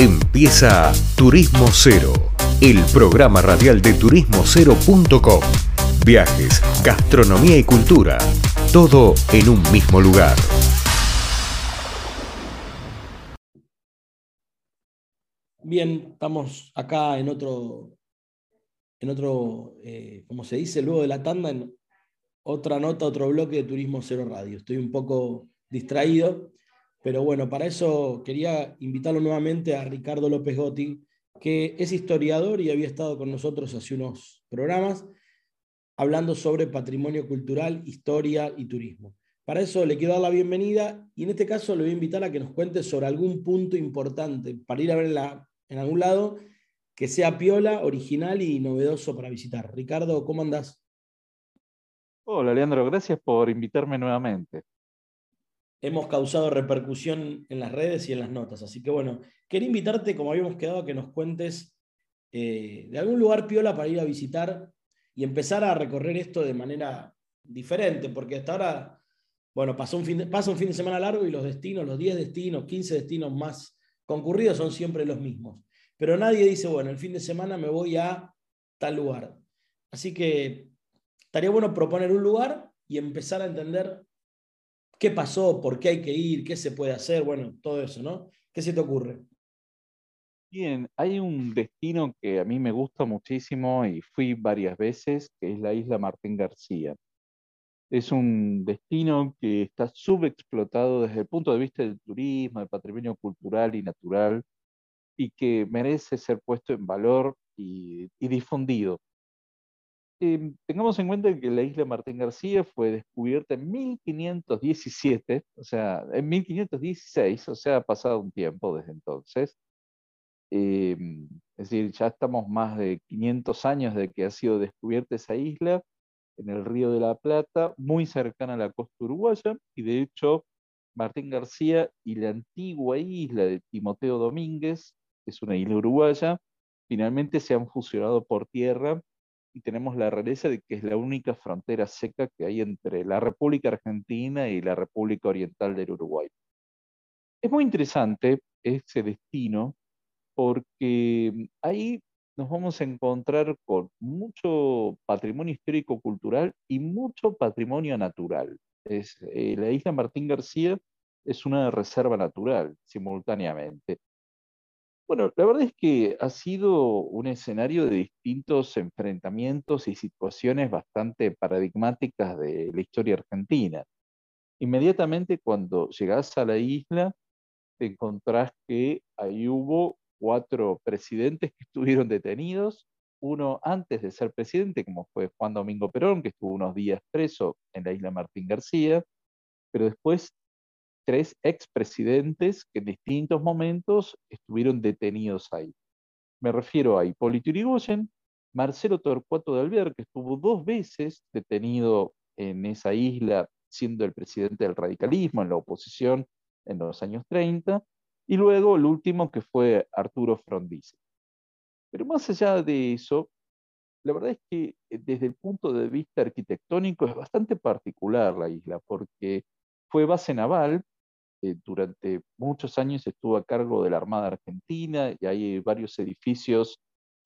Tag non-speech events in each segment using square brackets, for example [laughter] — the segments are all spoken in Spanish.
Empieza Turismo Cero, el programa radial de turismocero.com. Viajes, gastronomía y cultura, todo en un mismo lugar. Bien, estamos acá en otro, en otro, eh, como se dice, luego de la tanda, en otra nota, otro bloque de Turismo Cero Radio. Estoy un poco distraído, pero bueno, para eso quería invitarlo nuevamente a Ricardo López Gotti, que es historiador y había estado con nosotros hace unos programas hablando sobre patrimonio cultural, historia y turismo. Para eso le quiero dar la bienvenida y en este caso le voy a invitar a que nos cuente sobre algún punto importante para ir a ver en, en algún lado que sea piola, original y novedoso para visitar. Ricardo, ¿cómo andás? Hola, Leandro, gracias por invitarme nuevamente hemos causado repercusión en las redes y en las notas. Así que bueno, quería invitarte, como habíamos quedado, a que nos cuentes eh, de algún lugar piola para ir a visitar y empezar a recorrer esto de manera diferente, porque hasta ahora, bueno, pasó un fin de, pasa un fin de semana largo y los destinos, los 10 destinos, 15 destinos más concurridos son siempre los mismos. Pero nadie dice, bueno, el fin de semana me voy a tal lugar. Así que estaría bueno proponer un lugar y empezar a entender qué pasó, por qué hay que ir, qué se puede hacer, bueno, todo eso, ¿no? ¿Qué se te ocurre? Bien, hay un destino que a mí me gusta muchísimo y fui varias veces, que es la isla Martín García. Es un destino que está subexplotado desde el punto de vista del turismo, del patrimonio cultural y natural, y que merece ser puesto en valor y, y difundido. Em, tengamos en cuenta que la isla Martín García fue descubierta en 1517, o sea, en 1516, o sea, ha pasado un tiempo desde entonces. Em, es decir, ya estamos más de 500 años de que ha sido descubierta esa isla en el Río de la Plata, muy cercana a la costa uruguaya, y de hecho, Martín García y la antigua isla de Timoteo Domínguez, que es una isla uruguaya, finalmente se han fusionado por tierra y tenemos la realeza de que es la única frontera seca que hay entre la República Argentina y la República Oriental del Uruguay. Es muy interesante ese destino porque ahí nos vamos a encontrar con mucho patrimonio histórico-cultural y mucho patrimonio natural. Es, eh, la isla Martín García es una reserva natural simultáneamente. Bueno, la verdad es que ha sido un escenario de distintos enfrentamientos y situaciones bastante paradigmáticas de la historia argentina. Inmediatamente cuando llegas a la isla, te encontrás que ahí hubo cuatro presidentes que [laughs] estuvieron detenidos, uno antes de ser presidente, como fue Juan Domingo Perón, que estuvo unos días preso en la isla Martín García, pero después tres expresidentes que en distintos momentos estuvieron detenidos ahí. Me refiero a Hipólito Yrigoyen, Marcelo Torcuato de Alvear, que estuvo dos veces detenido en esa isla siendo el presidente del radicalismo en la oposición en los años 30, y luego el último que fue Arturo Frondizi. Pero más allá de eso, la verdad es que eh, desde el punto de vista arquitectónico es bastante particular la isla, porque fue base naval eh, durante muchos años estuvo a cargo de la Armada Argentina y hay varios edificios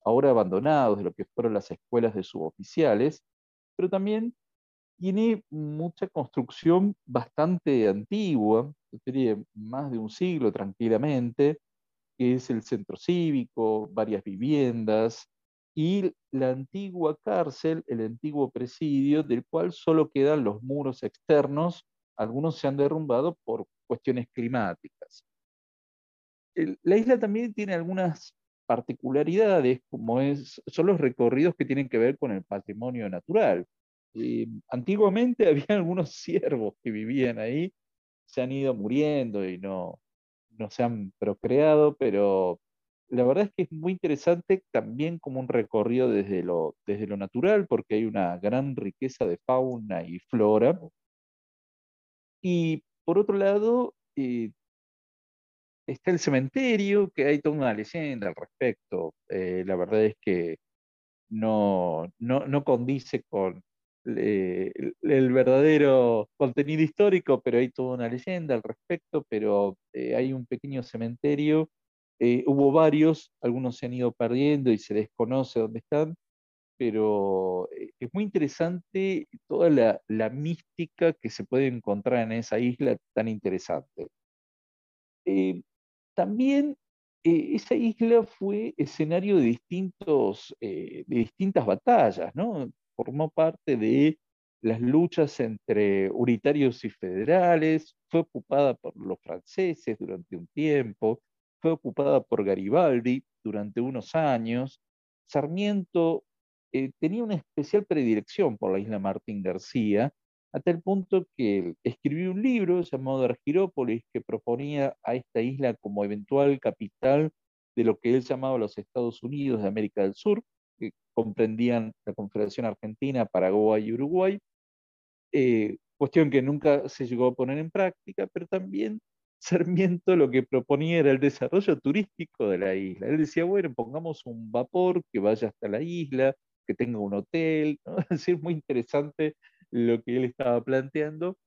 ahora abandonados de lo que fueron las escuelas de suboficiales, pero también tiene mucha construcción bastante antigua, diría más de un siglo tranquilamente, que es el centro cívico, varias viviendas y la antigua cárcel, el antiguo presidio, del cual solo quedan los muros externos, algunos se han derrumbado por cuestiones climáticas. la isla también tiene algunas particularidades, como son los recorridos que tienen que ver con el patrimonio natural. Antiguamente [laughs] había algunos ciervos que vivían ahí, se han ido muriendo y no, no se han procreado, pero la verdad es que es muy interesante también como un recorrido desde lo, desde lo natural, porque hay una gran riqueza de fauna y flora. Y por otro lado, eh, está el cementerio, que hay toda una leyenda al respecto. Eh, la verdad es que no, no, condice con eh, el, verdadero contenido histórico, pero hay toda una leyenda al respecto, pero hay un pequeño cementerio hubo varios, algunos se han ido perdiendo y se desconoce dónde están, pero eh, es muy interesante toda la, mística que se puede encontrar en esa isla tan interesante. Eh, también esa isla fue escenario de, distintos, de distintas batallas, ¿no? Formó parte de las luchas entre unitarios y federales, fue ocupada por los franceses durante un tiempo, fue ocupada por Garibaldi durante unos años. Sarmiento eh, tenía una especial predilección por la isla Martín García, a tal punto que escribió un libro llamado Argirópolis que proponía a esta isla como eventual capital de lo que él llamaba los Estados Unidos de América del Sur, que comprendían la Confederación Argentina, Paraguay y Uruguay, eh, cuestión que nunca se llegó a poner en práctica, pero también [laughs] Sarmiento lo que proponía era el desarrollo turístico de la isla. Él decía, bueno, pongamos un vapor que vaya hasta la isla, que tenga un hotel, [laughs] es muy interesante lo que él estaba planteando.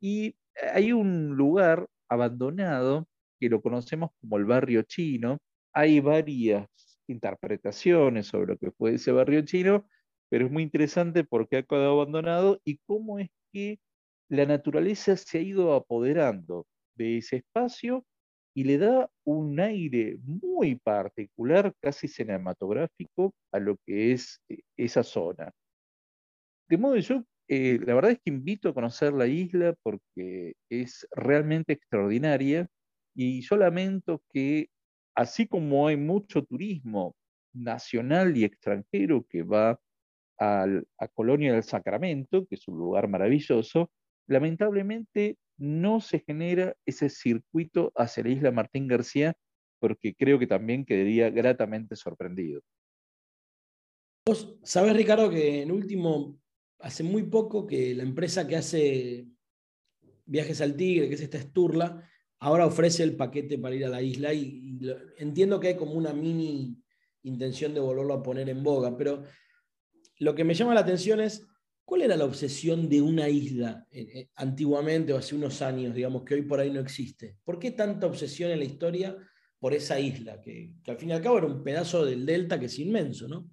Y hay un lugar abandonado que lo conocemos como el barrio chino. Hay varias interpretaciones sobre lo que fue ese barrio chino, pero es muy interesante porque ha quedado abandonado y cómo es que la naturaleza se ha ido apoderando de ese espacio y le da un aire muy particular, casi cinematográfico, a lo que es eh, esa zona. De modo que yo, eh, la verdad es que invito a conocer la isla porque es realmente extraordinaria y yo lamento que, así como hay mucho turismo nacional y extranjero que va a Colonia del Sacramento, que es un lugar maravilloso, lamentablemente no se genera ese circuito hacia la isla Martín García, porque creo que también quedaría gratamente sorprendido. Vos sabés, Ricardo, que en último, hace muy poco que la empresa que hace viajes al Tigre, que es esta Esturla, ahora ofrece el paquete para ir a la isla y, entiendo que hay como una mini intención de volverlo a poner en boga, pero lo que me llama la atención es ¿Cuál era la obsesión de una isla eh, eh, antiguamente o hace unos años, digamos, que hoy por ahí no existe? ¿Por qué tanta obsesión en la historia por esa isla, que, al fin y al cabo era un pedazo del delta que es inmenso, ¿no?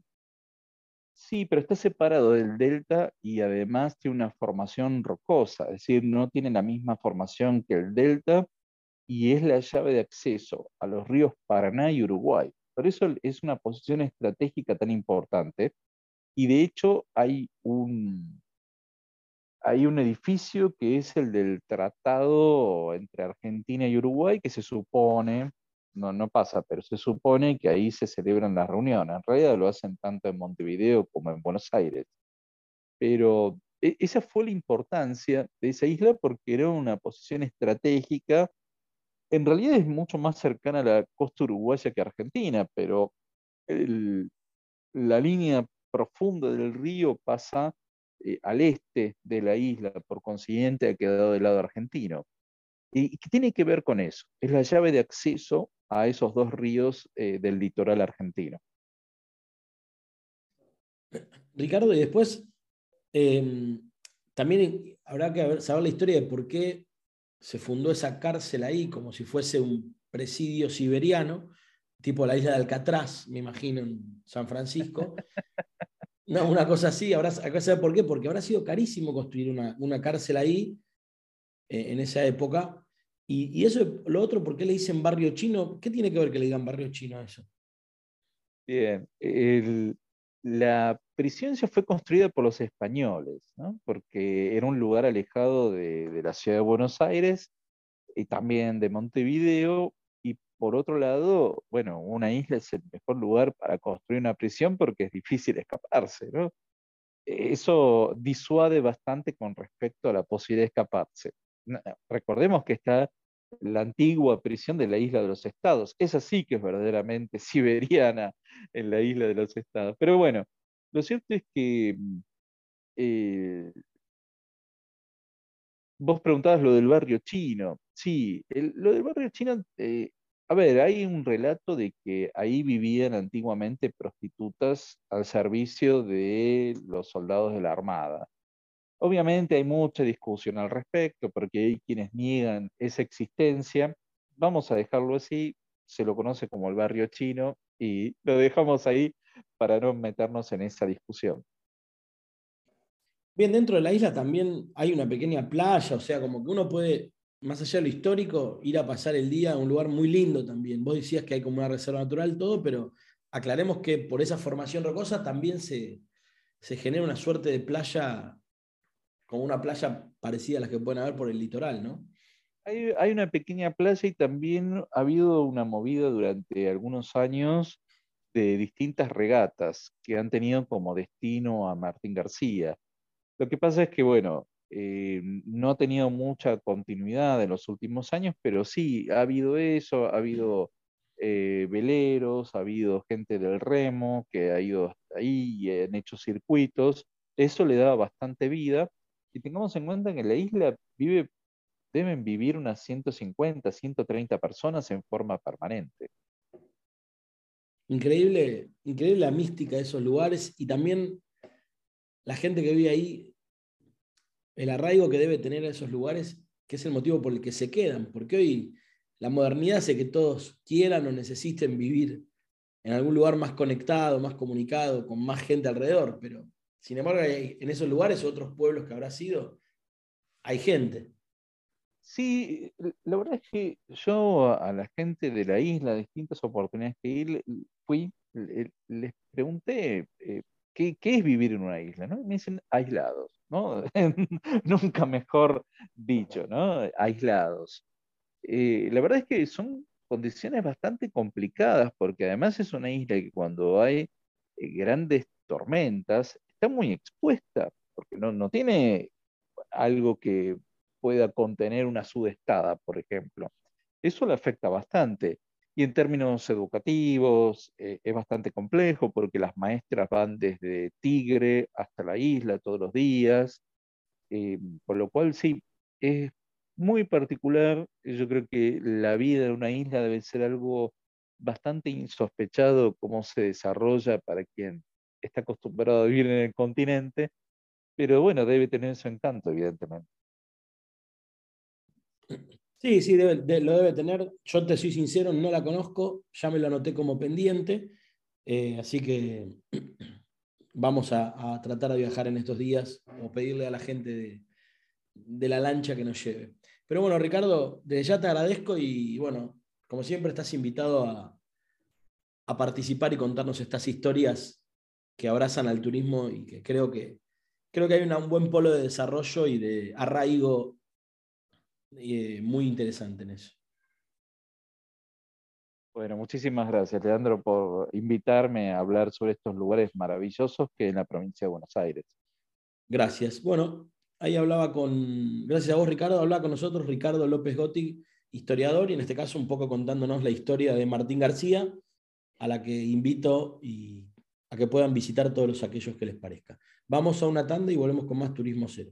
Sí, pero está separado del delta y además tiene una formación rocosa, es decir, no tiene la misma formación que el delta y es la llave de acceso a los ríos Paraná y Uruguay. Por eso es una posición estratégica tan importante y de hecho hay un, hay un edificio que es el del tratado entre Argentina y Uruguay que se supone, no, no pasa, pero se supone que ahí se celebran las reuniones. En realidad lo hacen tanto en Montevideo como en Buenos Aires. Pero e, esa fue la importancia de esa isla porque era una posición estratégica. En realidad es mucho más cercana a la costa uruguaya que Argentina, pero la línea profunda del río pasa eh, al este de la isla, por consiguiente ha quedado del lado argentino. ¿Y qué tiene que ver con eso? Es la llave de acceso a esos dos ríos eh, del litoral argentino. Ricardo, y después em, también habrá que saber la historia de por qué se fundó esa cárcel ahí como si fuese un presidio siberiano, tipo la isla de Alcatraz, me imagino, en San Francisco. Una cosa así, habrá, saber por qué, porque habrá sido carísimo construir una, cárcel ahí eh, en esa época. Y, eso, lo otro, ¿por qué le dicen barrio chino? ¿Qué tiene que ver que le digan barrio chino a eso? Bien, la prisión se fue construida por los españoles, porque era un lugar alejado de la ciudad de Buenos Aires y también de Montevideo, por otro lado, bueno, una isla es el mejor lugar para construir una prisión porque es difícil escaparse. Eso disuade bastante con respecto a la posibilidad de escaparse. Recordemos que está la antigua prisión de la isla de los estados. Esa sí que es verdaderamente [laughs] siberiana en la isla de los estados. Pero bueno, lo cierto es que eh, vos preguntabas lo del barrio chino. Sí, lo del barrio chino eh, a ver, hay un relato de que ahí vivían antiguamente prostitutas al servicio de los soldados de la Armada. Obviamente hay mucha discusión al respecto, porque hay quienes niegan esa existencia. Vamos a dejarlo así. se lo conoce como el barrio chino y lo dejamos ahí para no meternos en esa discusión. Bien, dentro de la isla también hay una pequeña playa, o sea, como que uno puede, más allá de lo histórico, ir a pasar el día a un lugar muy lindo también. Vos decías que hay como una reserva natural, todo, pero aclaremos que por esa formación rocosa también se, se genera una suerte de playa, como una playa parecida a las que pueden haber por el litoral, ¿no? Hay, hay, una pequeña playa y también ha habido una movida durante algunos años de distintas regatas que han tenido como destino a Martín García. Lo que pasa es que, bueno, eh, no ha tenido mucha continuidad en los últimos años, pero sí, ha habido eso, ha habido eh, veleros, ha habido gente del remo que ha ido ahí y han hecho circuitos. Eso le da bastante vida. Y tengamos en cuenta que en la isla vive, deben vivir unas 150, 130 personas en forma permanente. Increíble, increíble la mística de esos lugares y también la gente que vive ahí, el arraigo que debe tener esos lugares, que es el motivo por el que se quedan, porque hoy la modernidad hace que todos quieran o necesiten vivir en algún lugar más conectado, más comunicado, con más gente alrededor, pero sin embargo en esos lugares, otros pueblos que habrá sido, hay gente. Sí, la verdad es que yo a la gente de la isla, distintas oportunidades que fui, les pregunté eh, ¿qué, es vivir en una isla, me dicen aislados, [laughs] Nunca mejor dicho, ¿no? Aislados. Eh, la verdad es que son condiciones bastante complicadas porque además es una isla que cuando hay eh, grandes tormentas está muy expuesta porque no, no tiene algo que pueda contener una sudestada, por ejemplo. Eso le afecta bastante. Y en términos educativos eh, es bastante complejo porque las maestras van desde Tigre hasta la isla todos los días, eh, por lo cual sí, es muy particular. Yo creo que la vida en una isla debe ser algo bastante insospechado cómo se desarrolla para quien está acostumbrado a vivir en el continente, pero bueno, debe tener su encanto, evidentemente. [clears throat] Sí, sí, lo debe tener. Yo te soy sincero, no la conozco, ya me la anoté como pendiente, eh, así que [clears throat] vamos a, tratar de viajar en estos días o pedirle a la gente de, la lancha que nos lleve. Pero bueno, Ricardo, desde ya te agradezco y bueno, como siempre estás invitado a, a participar y contarnos estas historias que abrazan al turismo y que creo que, creo que hay un buen polo de desarrollo y de arraigo eh, muy interesante en eso. Bueno, muchísimas gracias, Leandro, por invitarme a hablar sobre estos lugares maravillosos que en la provincia de Buenos Aires. Gracias. Bueno, ahí hablaba con, gracias a vos, Ricardo, hablaba con nosotros Ricardo López Gotti, historiador, y en este caso un poco contándonos la historia de Martín García, a la que invito y a que puedan visitar todos aquellos que les parezca. Vamos a una tanda y volvemos con más Turismo Cero.